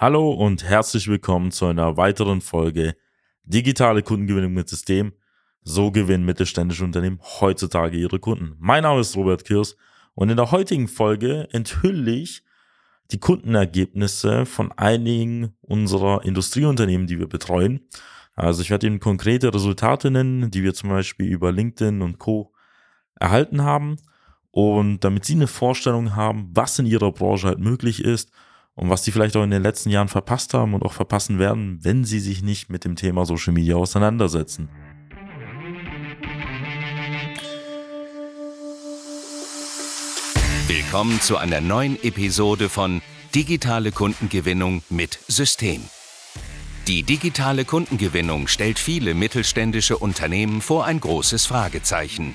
Hallo und herzlich willkommen zu einer weiteren Folge Digitale Kundengewinnung mit System. So gewinnen mittelständische Unternehmen heutzutage ihre Kunden. Mein Name ist Robert Kirs und in der heutigen Folge enthülle ich die Kundenergebnisse von einigen unserer Industrieunternehmen, die wir betreuen. Also ich werde Ihnen konkrete Resultate nennen, die wir zum Beispiel über LinkedIn und Co. erhalten haben. Und damit Sie eine Vorstellung haben, was in Ihrer Branche halt möglich ist und was die vielleicht auch in den letzten Jahren verpasst haben und auch verpassen werden, wenn sie sich nicht mit dem Thema Social Media auseinandersetzen. Willkommen zu einer neuen Episode von Digitale Kundengewinnung mit System. Die digitale Kundengewinnung stellt viele mittelständische Unternehmen vor ein großes Fragezeichen.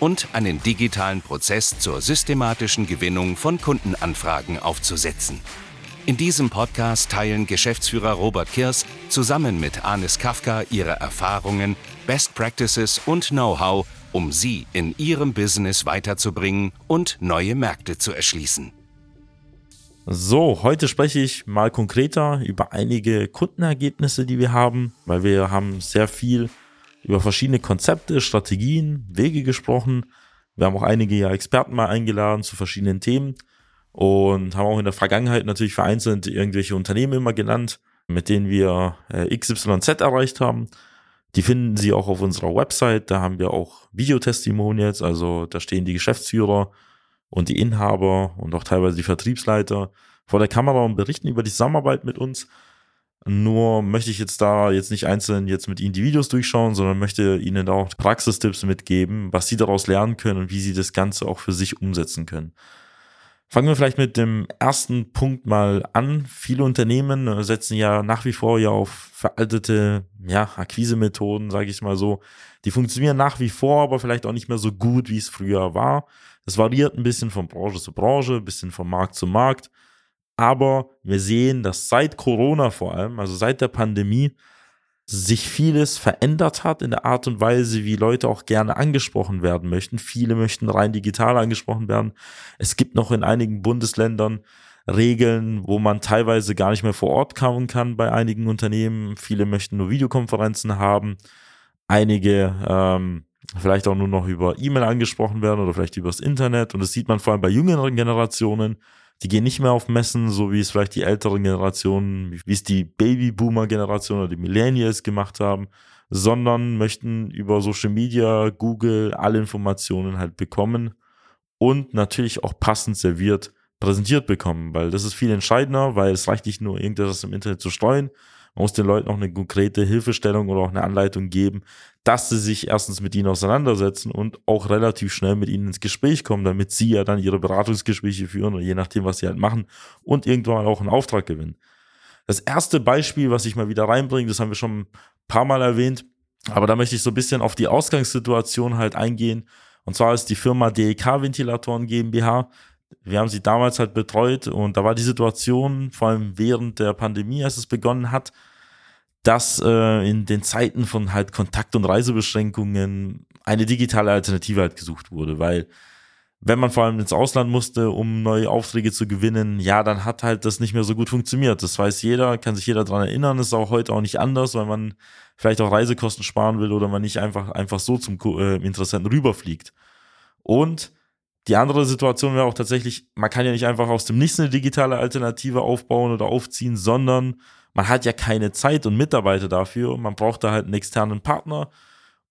und einen digitalen Prozess zur systematischen Gewinnung von Kundenanfragen aufzusetzen. In diesem Podcast teilen Geschäftsführer Robert Kirs zusammen mit Anis Kafka ihre Erfahrungen, Best Practices und Know-how, um sie in ihrem Business weiterzubringen und neue Märkte zu erschließen. So, heute spreche ich mal konkreter über einige Kundenergebnisse, die wir haben, weil wir haben sehr viel über verschiedene Konzepte, Strategien, Wege gesprochen. Wir haben auch einige ja Experten mal eingeladen zu verschiedenen Themen und haben auch in der Vergangenheit natürlich vereinzelt irgendwelche Unternehmen immer genannt, mit denen wir äh, XYZ erreicht haben. Die finden Sie auch auf unserer Website. Da haben wir auch Videotestimonials, also da stehen die Geschäftsführer und die Inhaber und auch teilweise die Vertriebsleiter vor der Kamera und berichten über die Zusammenarbeit mit uns. Nur möchte ich jetzt da jetzt nicht einzeln jetzt mit Ihnen die Videos durchschauen, sondern möchte Ihnen da auch Praxistipps mitgeben, was Sie daraus lernen können und wie Sie das Ganze auch für sich umsetzen können. Fangen wir vielleicht mit dem ersten Punkt mal an. Viele Unternehmen äh, setzen ja nach wie vor ja auf veraltete ja, Akquisemethoden, sage ich mal so. Die funktionieren nach wie vor, aber vielleicht auch nicht mehr so gut, wie es früher war. Es variiert ein bisschen von Branche zu Branche, ein bisschen von Markt zu Markt. Aber wir sehen, dass seit Corona vor allem, also seit der Pandemie, sich vieles verändert hat in der Art und Weise, wie Leute auch gerne angesprochen werden möchten. Viele möchten rein digital angesprochen werden. Es gibt noch in einigen Bundesländern Regeln, wo man teilweise gar nicht mehr vor Ort kommen kann bei einigen Unternehmen. Viele möchten nur Videokonferenzen haben. Einige ähm, vielleicht auch nur noch über E-Mail angesprochen werden oder vielleicht übers Internet. Und das sieht man vor allem bei jüngeren Generationen die gehen nicht mehr auf Messen, so wie es vielleicht die älteren Generationen, wie es die Babyboomer-Generation oder die Millennials gemacht haben, sondern möchten über Social Media, Google alle Informationen halt bekommen und natürlich auch passend serviert präsentiert bekommen, weil das ist viel entscheidender, weil es reicht nicht nur irgendetwas im Internet zu streuen, man muss den Leuten auch eine konkrete Hilfestellung oder auch eine Anleitung geben, dass sie sich erstens mit ihnen auseinandersetzen und auch relativ schnell mit ihnen ins Gespräch kommen, damit sie ja dann ihre Beratungsgespräche führen oder je nachdem, was sie halt machen und irgendwann auch einen Auftrag gewinnen. Das erste Beispiel, was ich mal wieder reinbringe, das haben wir schon ein paar Mal erwähnt, aber da möchte ich so ein bisschen auf die Ausgangssituation halt eingehen. Und zwar ist die Firma DEK Ventilatoren GmbH wir haben sie damals halt betreut und da war die Situation, vor allem während der Pandemie, als es begonnen hat, dass äh, in den Zeiten von halt Kontakt- und Reisebeschränkungen eine digitale Alternative halt gesucht wurde, weil wenn man vor allem ins Ausland musste, um neue Aufträge zu gewinnen, ja, dann hat halt das nicht mehr so gut funktioniert. Das weiß jeder, kann sich jeder dran erinnern. Ist auch heute auch nicht anders, weil man vielleicht auch Reisekosten sparen will oder man nicht einfach, einfach so zum äh, Interessenten rüberfliegt. Und die andere Situation wäre auch tatsächlich, man kann ja nicht einfach aus dem Nichts eine digitale Alternative aufbauen oder aufziehen, sondern man hat ja keine Zeit und Mitarbeiter dafür. Man braucht da halt einen externen Partner.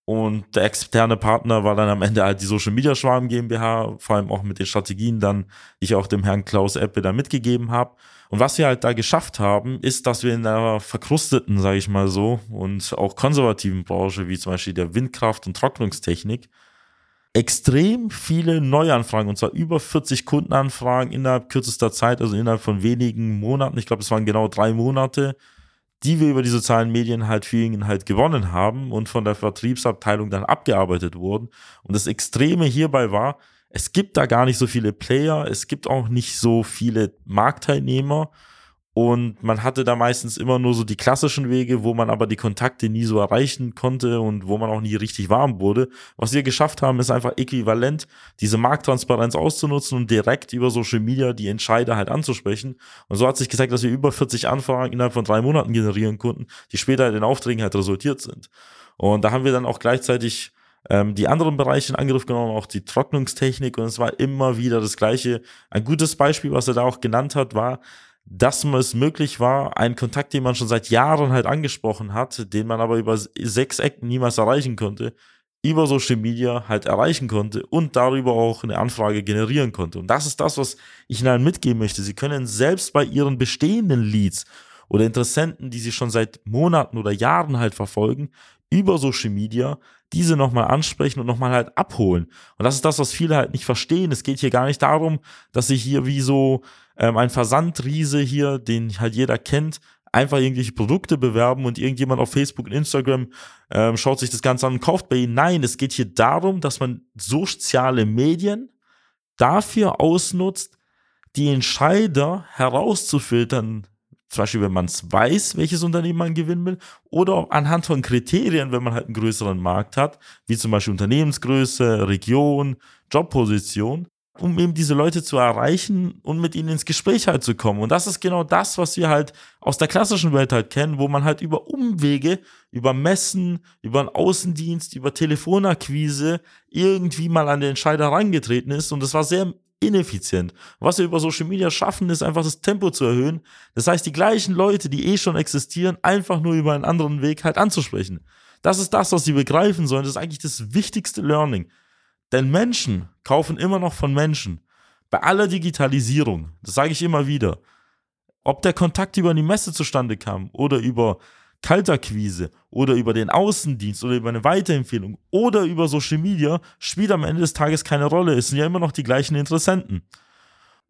Und der externe Partner war dann am Ende halt die Social Media Schwarm GmbH, vor allem auch mit den Strategien dann, die ich auch dem Herrn Klaus Eppe da mitgegeben habe. Und was wir halt da geschafft haben, ist, dass wir in einer verkrusteten, sage ich mal so, und auch konservativen Branche, wie zum Beispiel der Windkraft- und Trocknungstechnik, extrem viele Neuanfragen, und zwar über 40 Kundenanfragen innerhalb kürzester Zeit, also innerhalb von wenigen Monaten. Ich glaube, es waren genau drei Monate, die wir über die sozialen Medien halt für ihn halt gewonnen haben und von der Vertriebsabteilung dann abgearbeitet wurden. Und das Extreme hierbei war, es gibt da gar nicht so viele Player, es gibt auch nicht so viele Marktteilnehmer und man hatte da meistens immer nur so die klassischen Wege, wo man aber die Kontakte nie so erreichen konnte und wo man auch nie richtig warm wurde. Was wir geschafft haben, ist einfach äquivalent, diese Markttransparenz auszunutzen und direkt über Social Media die Entscheider halt anzusprechen. Und so hat sich gezeigt, dass wir über 40 Anfragen innerhalb von drei Monaten generieren konnten, die später in Aufträgen halt resultiert sind. Und da haben wir dann auch gleichzeitig ähm, die anderen Bereiche in Angriff genommen, auch die Trocknungstechnik und es war immer wieder das Gleiche. Ein gutes Beispiel, was er da auch genannt hat, war, dass es möglich war, einen Kontakt, den man schon seit Jahren halt angesprochen hat, den man aber über sechs Ecken niemals erreichen konnte, über Social Media halt erreichen konnte und darüber auch eine Anfrage generieren konnte. Und das ist das, was ich Ihnen mitgeben möchte. Sie können selbst bei Ihren bestehenden Leads oder Interessenten, die Sie schon seit Monaten oder Jahren halt verfolgen, über Social Media diese nochmal ansprechen und nochmal halt abholen. Und das ist das, was viele halt nicht verstehen. Es geht hier gar nicht darum, dass sie hier wie so ähm, ein Versandriese hier, den halt jeder kennt, einfach irgendwelche Produkte bewerben und irgendjemand auf Facebook und Instagram ähm, schaut sich das Ganze an und kauft bei ihnen. Nein, es geht hier darum, dass man soziale Medien dafür ausnutzt, die Entscheider herauszufiltern, zum Beispiel, wenn man es weiß, welches Unternehmen man gewinnen will, oder anhand von Kriterien, wenn man halt einen größeren Markt hat, wie zum Beispiel Unternehmensgröße, Region, Jobposition, um eben diese Leute zu erreichen und mit ihnen ins Gespräch halt zu kommen. Und das ist genau das, was wir halt aus der klassischen Welt halt kennen, wo man halt über Umwege, über Messen, über einen Außendienst, über Telefonakquise irgendwie mal an den Entscheider herangetreten ist. Und das war sehr ineffizient. Was wir über Social Media schaffen, ist einfach das Tempo zu erhöhen. Das heißt, die gleichen Leute, die eh schon existieren, einfach nur über einen anderen Weg halt anzusprechen. Das ist das, was sie begreifen sollen. Das ist eigentlich das wichtigste Learning. Denn Menschen kaufen immer noch von Menschen. Bei aller Digitalisierung, das sage ich immer wieder, ob der Kontakt über die Messe zustande kam oder über Kaltakquise oder über den Außendienst oder über eine Weiterempfehlung oder über Social Media spielt am Ende des Tages keine Rolle. Es sind ja immer noch die gleichen Interessenten.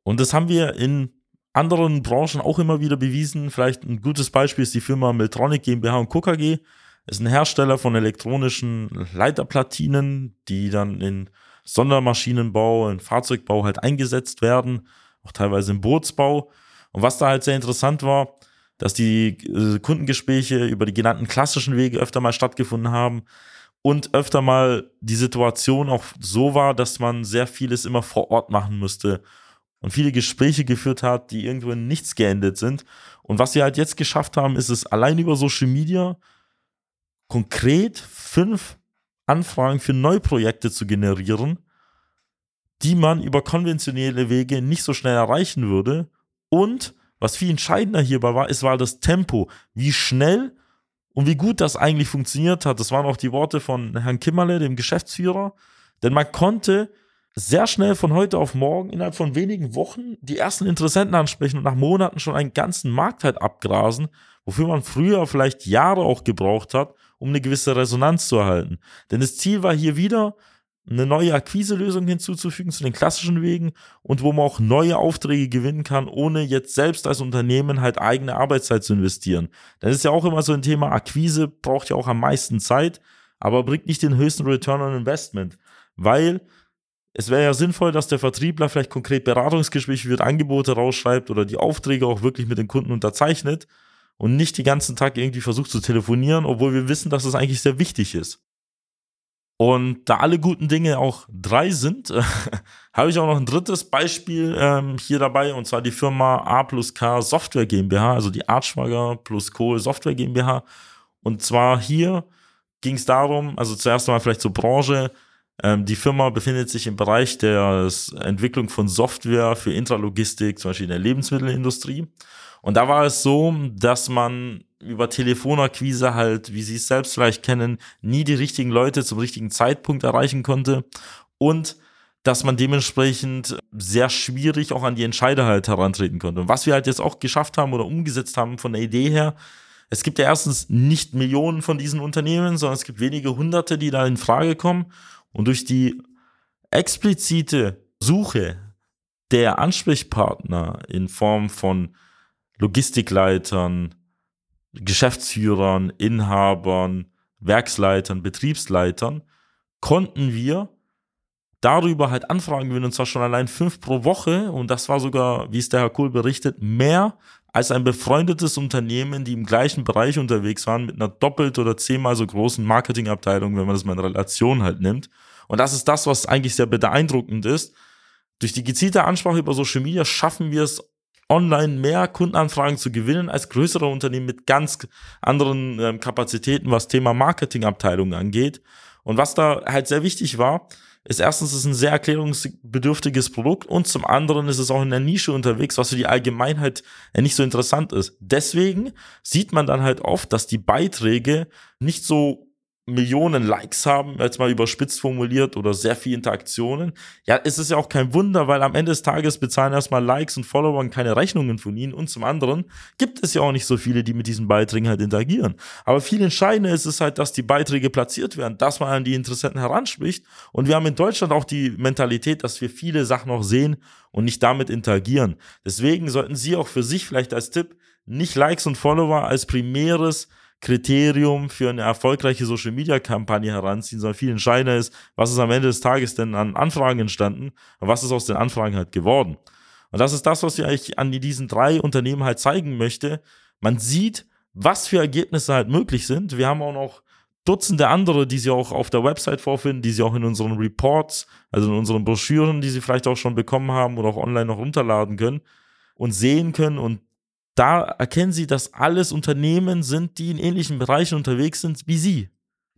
Und das haben wir in anderen Branchen auch immer wieder bewiesen. Vielleicht ein gutes Beispiel ist die Firma Miltronic GmbH und Co. KG. Ist ein Hersteller von elektronischen Leiterplatinen, die dann in Sondermaschinenbau, in Fahrzeugbau halt eingesetzt werden, auch teilweise im Bootsbau. Und was da halt sehr interessant war, dass die äh, Kundengespräche über die genannten klassischen Wege öfter mal stattgefunden haben und öfter mal die Situation auch so war, dass man sehr vieles immer vor Ort machen musste und viele Gespräche geführt hat, die irgendwo in nichts geendet sind. Und was wir halt jetzt geschafft haben, ist es allein über Social Media konkret fünf Anfragen für Neuprojekte zu generieren, die man über konventionelle Wege nicht so schnell erreichen würde und was viel entscheidender hierbei war, es war das Tempo, wie schnell und wie gut das eigentlich funktioniert hat. Das waren auch die Worte von Herrn Kimmerle, dem Geschäftsführer. Denn man konnte sehr schnell von heute auf morgen innerhalb von wenigen Wochen die ersten Interessenten ansprechen und nach Monaten schon einen ganzen Markt halt abgrasen, wofür man früher vielleicht Jahre auch gebraucht hat, um eine gewisse Resonanz zu erhalten. Denn das Ziel war hier wieder, eine neue Akquiselösung hinzuzufügen zu den klassischen Wegen und wo man auch neue Aufträge gewinnen kann, ohne jetzt selbst als Unternehmen halt eigene Arbeitszeit zu investieren. Das ist ja auch immer so ein Thema, Akquise braucht ja auch am meisten Zeit, aber bringt nicht den höchsten Return on Investment, weil es wäre ja sinnvoll, dass der Vertriebler vielleicht konkret Beratungsgespräche wird, Angebote rausschreibt oder die Aufträge auch wirklich mit den Kunden unterzeichnet und nicht die ganzen Tag irgendwie versucht zu telefonieren, obwohl wir wissen, dass das eigentlich sehr wichtig ist. Und da alle guten Dinge auch drei sind, habe ich auch noch ein drittes Beispiel ähm, hier dabei, und zwar die Firma A plus K Software GmbH, also die Artschwager plus Kohl Software GmbH. Und zwar hier ging es darum, also zuerst mal vielleicht zur Branche, ähm, die Firma befindet sich im Bereich der Entwicklung von Software für Intralogistik, zum Beispiel in der Lebensmittelindustrie. Und da war es so, dass man über Telefonakquise halt, wie Sie es selbst vielleicht kennen, nie die richtigen Leute zum richtigen Zeitpunkt erreichen konnte und dass man dementsprechend sehr schwierig auch an die Entscheider halt herantreten konnte. Und was wir halt jetzt auch geschafft haben oder umgesetzt haben von der Idee her, es gibt ja erstens nicht Millionen von diesen Unternehmen, sondern es gibt wenige Hunderte, die da in Frage kommen. Und durch die explizite Suche der Ansprechpartner in Form von Logistikleitern, Geschäftsführern, Inhabern, Werksleitern, Betriebsleitern, konnten wir darüber halt Anfragen gewinnen, und zwar schon allein fünf pro Woche. Und das war sogar, wie es der Herr Kohl berichtet, mehr als ein befreundetes Unternehmen, die im gleichen Bereich unterwegs waren, mit einer doppelt oder zehnmal so großen Marketingabteilung, wenn man das mal in Relation halt nimmt. Und das ist das, was eigentlich sehr beeindruckend ist. Durch die gezielte Ansprache über Social Media schaffen wir es, online mehr Kundenanfragen zu gewinnen als größere Unternehmen mit ganz anderen ähm, Kapazitäten, was Thema Marketingabteilungen angeht. Und was da halt sehr wichtig war, ist erstens es ist ein sehr erklärungsbedürftiges Produkt und zum anderen ist es auch in der Nische unterwegs, was für die Allgemeinheit nicht so interessant ist. Deswegen sieht man dann halt oft, dass die Beiträge nicht so Millionen Likes haben, jetzt mal überspitzt formuliert, oder sehr viel Interaktionen, ja, ist es ja auch kein Wunder, weil am Ende des Tages bezahlen erstmal Likes und Follower keine Rechnungen von ihnen und zum anderen gibt es ja auch nicht so viele, die mit diesen Beiträgen halt interagieren. Aber viel entscheidender ist es halt, dass die Beiträge platziert werden, dass man an die Interessenten heranspricht und wir haben in Deutschland auch die Mentalität, dass wir viele Sachen auch sehen und nicht damit interagieren. Deswegen sollten Sie auch für sich vielleicht als Tipp nicht Likes und Follower als primäres Kriterium für eine erfolgreiche Social Media Kampagne heranziehen, sondern viel entscheidender ist, was ist am Ende des Tages denn an Anfragen entstanden und was ist aus den Anfragen halt geworden. Und das ist das, was ich eigentlich an diesen drei Unternehmen halt zeigen möchte. Man sieht, was für Ergebnisse halt möglich sind. Wir haben auch noch Dutzende andere, die Sie auch auf der Website vorfinden, die Sie auch in unseren Reports, also in unseren Broschüren, die Sie vielleicht auch schon bekommen haben oder auch online noch runterladen können und sehen können. Und da erkennen sie, dass alles Unternehmen sind, die in ähnlichen Bereichen unterwegs sind wie sie.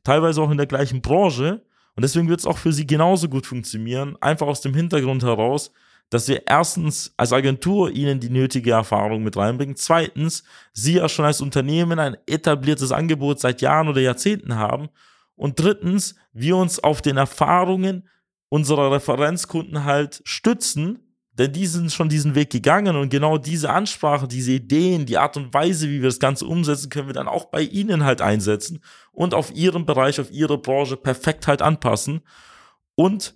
Teilweise auch in der gleichen Branche. Und deswegen wird es auch für sie genauso gut funktionieren. Einfach aus dem Hintergrund heraus, dass wir erstens als Agentur ihnen die nötige Erfahrung mit reinbringen. Zweitens, sie ja schon als Unternehmen ein etabliertes Angebot seit Jahren oder Jahrzehnten haben. Und drittens, wir uns auf den Erfahrungen unserer Referenzkunden halt stützen denn die sind schon diesen Weg gegangen und genau diese Ansprache, diese Ideen, die Art und Weise, wie wir das Ganze umsetzen, können wir dann auch bei ihnen halt einsetzen und auf ihrem Bereich, auf ihre Branche perfekt halt anpassen und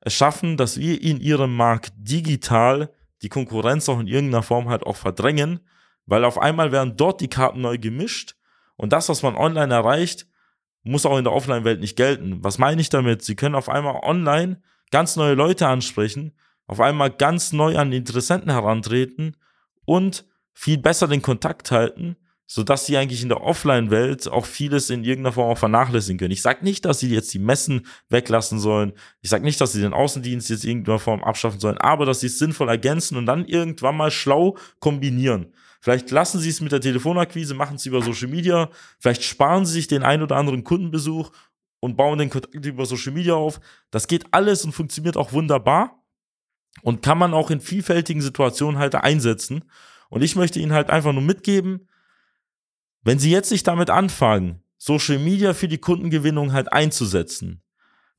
es schaffen, dass wir in ihrem Markt digital die Konkurrenz auch in irgendeiner Form halt auch verdrängen, weil auf einmal werden dort die Karten neu gemischt und das, was man online erreicht, muss auch in der Offline-Welt nicht gelten. Was meine ich damit? Sie können auf einmal online ganz neue Leute ansprechen, auf einmal ganz neu an die Interessenten herantreten und viel besser den Kontakt halten, sodass sie eigentlich in der Offline-Welt auch vieles in irgendeiner Form auch vernachlässigen können. Ich sage nicht, dass sie jetzt die Messen weglassen sollen. Ich sage nicht, dass sie den Außendienst jetzt in irgendeiner Form abschaffen sollen, aber dass sie es sinnvoll ergänzen und dann irgendwann mal schlau kombinieren. Vielleicht lassen sie es mit der Telefonakquise, machen es über Social Media, vielleicht sparen sie sich den ein oder anderen Kundenbesuch und bauen den Kontakt über Social Media auf. Das geht alles und funktioniert auch wunderbar und kann man auch in vielfältigen Situationen halt einsetzen. Und ich möchte Ihnen halt einfach nur mitgeben, wenn Sie jetzt nicht damit anfangen, Social Media für die Kundengewinnung halt einzusetzen,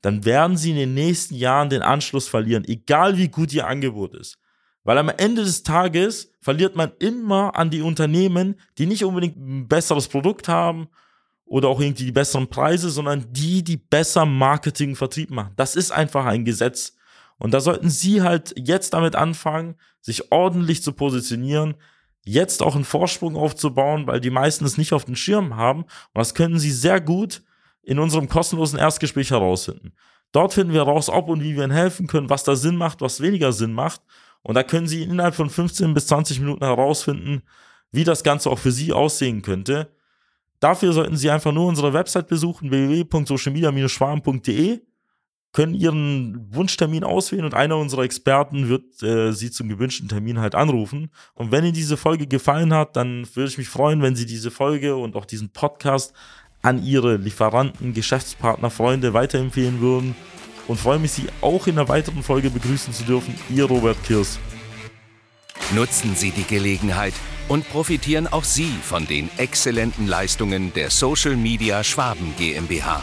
dann werden Sie in den nächsten Jahren den Anschluss verlieren, egal wie gut Ihr Angebot ist. Weil am Ende des Tages verliert man immer an die Unternehmen, die nicht unbedingt ein besseres Produkt haben oder auch irgendwie die besseren Preise, sondern die, die besser Marketing, Vertrieb machen. Das ist einfach ein Gesetz. Und da sollten Sie halt jetzt damit anfangen, sich ordentlich zu positionieren, jetzt auch einen Vorsprung aufzubauen, weil die meisten es nicht auf den Schirm haben. Und das können Sie sehr gut in unserem kostenlosen Erstgespräch herausfinden. Dort finden wir raus, ob und wie wir Ihnen helfen können, was da Sinn macht, was weniger Sinn macht. Und da können Sie innerhalb von 15 bis 20 Minuten herausfinden, wie das Ganze auch für Sie aussehen könnte. Dafür sollten Sie einfach nur unsere Website besuchen, www.socialmedia-schwarm.de können ihren Wunschtermin auswählen und einer unserer Experten wird äh, sie zum gewünschten Termin halt anrufen. Und wenn Ihnen diese Folge gefallen hat, dann würde ich mich freuen, wenn Sie diese Folge und auch diesen Podcast an Ihre Lieferanten, Geschäftspartner, Freunde weiterempfehlen würden. Und freue mich, Sie auch in einer weiteren Folge begrüßen zu dürfen. Ihr Robert Kirs. Nutzen Sie die Gelegenheit und profitieren auch Sie von den exzellenten Leistungen der Social Media Schwaben GmbH.